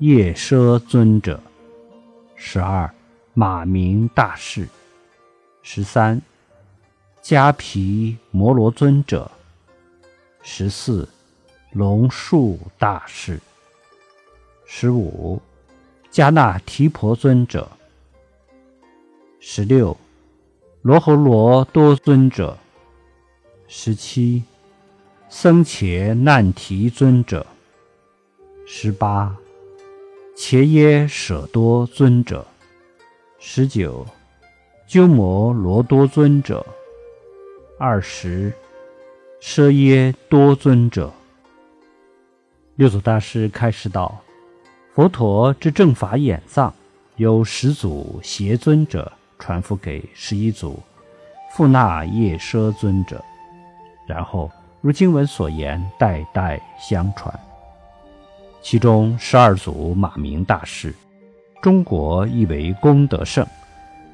夜奢尊者；十二，马明大士；十三，迦毗摩罗尊者；十四，龙树大士；十五，迦那提婆尊者；十六，罗侯罗多尊者。十七，僧伽难提尊者；十八，伽耶舍多尊者；十九，鸠摩罗多尊者；二十，舍耶多尊者。六祖大师开示道：“佛陀之正法眼藏，由十祖邪尊者传付给十一祖富那夜奢尊者。”然后，如经文所言，代代相传。其中十二祖马明大师，中国译为功德圣，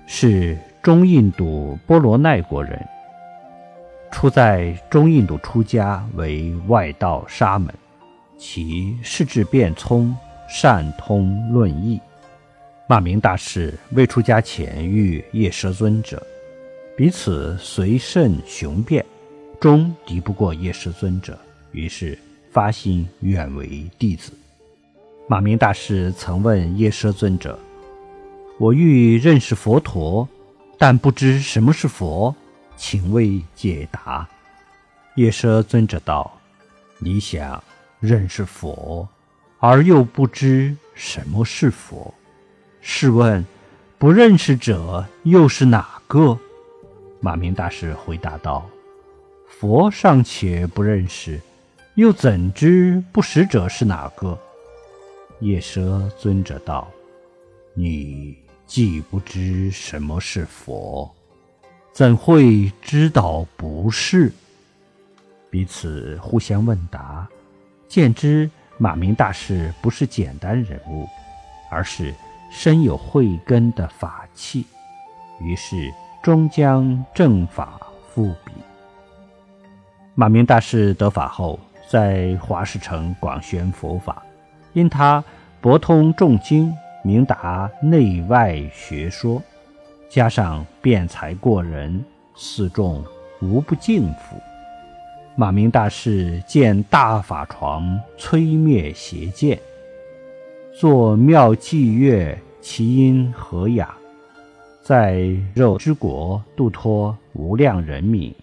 是中印度波罗奈国人。初在中印度出家为外道沙门，其事智辩聪，善通论义。马明大师未出家前遇夜奢尊者，彼此随甚雄辩。终敌不过叶师尊者，于是发心愿为弟子。马明大师曾问叶师尊者：“我欲认识佛陀，但不知什么是佛，请为解答。”叶师尊者道：“你想认识佛，而又不知什么是佛，试问不认识者又是哪个？”马明大师回答道。佛尚且不认识，又怎知不识者是哪个？夜奢尊者道：“你既不知什么是佛，怎会知道不是？”彼此互相问答，见知马明大师不是简单人物，而是深有慧根的法器，于是终将正法复彼。马明大师得法后，在华氏城广宣佛法，因他博通众经，明达内外学说，加上辩才过人，四众无不敬服。马明大师见大法床摧灭邪见，作妙伎乐，其音和雅，在肉之国度脱无量人民。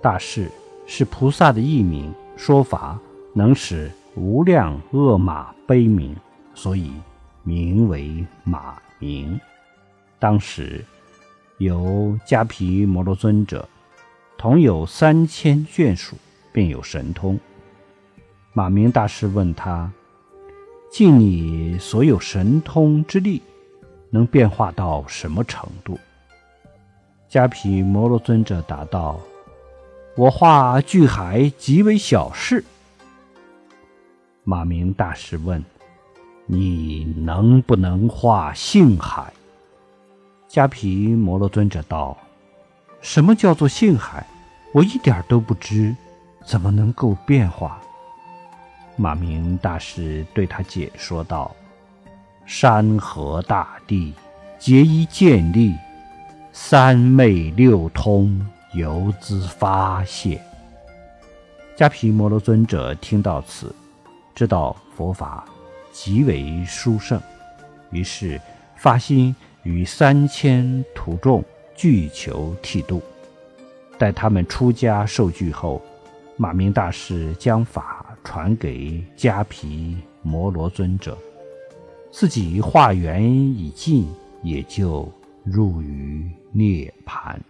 大士。是菩萨的艺名，说法能使无量恶马悲鸣，所以名为马名。当时有迦毗摩罗尊者，同有三千眷属，并有神通。马明大师问他：“尽你所有神通之力，能变化到什么程度？”迦毗摩罗尊者答道。我画巨海极为小事。马明大师问：“你能不能画性海？”迦毗摩罗尊者道：“什么叫做性海？我一点都不知，怎么能够变化？”马明大师对他解说道：“山河大地，皆依建立，三昧六通。”由兹发泄。迦毗摩罗尊者听到此，知道佛法极为殊胜，于是发心与三千徒众具求剃度。待他们出家受具后，马明大师将法传给迦毗摩罗尊者，自己化缘已尽，也就入于涅盘。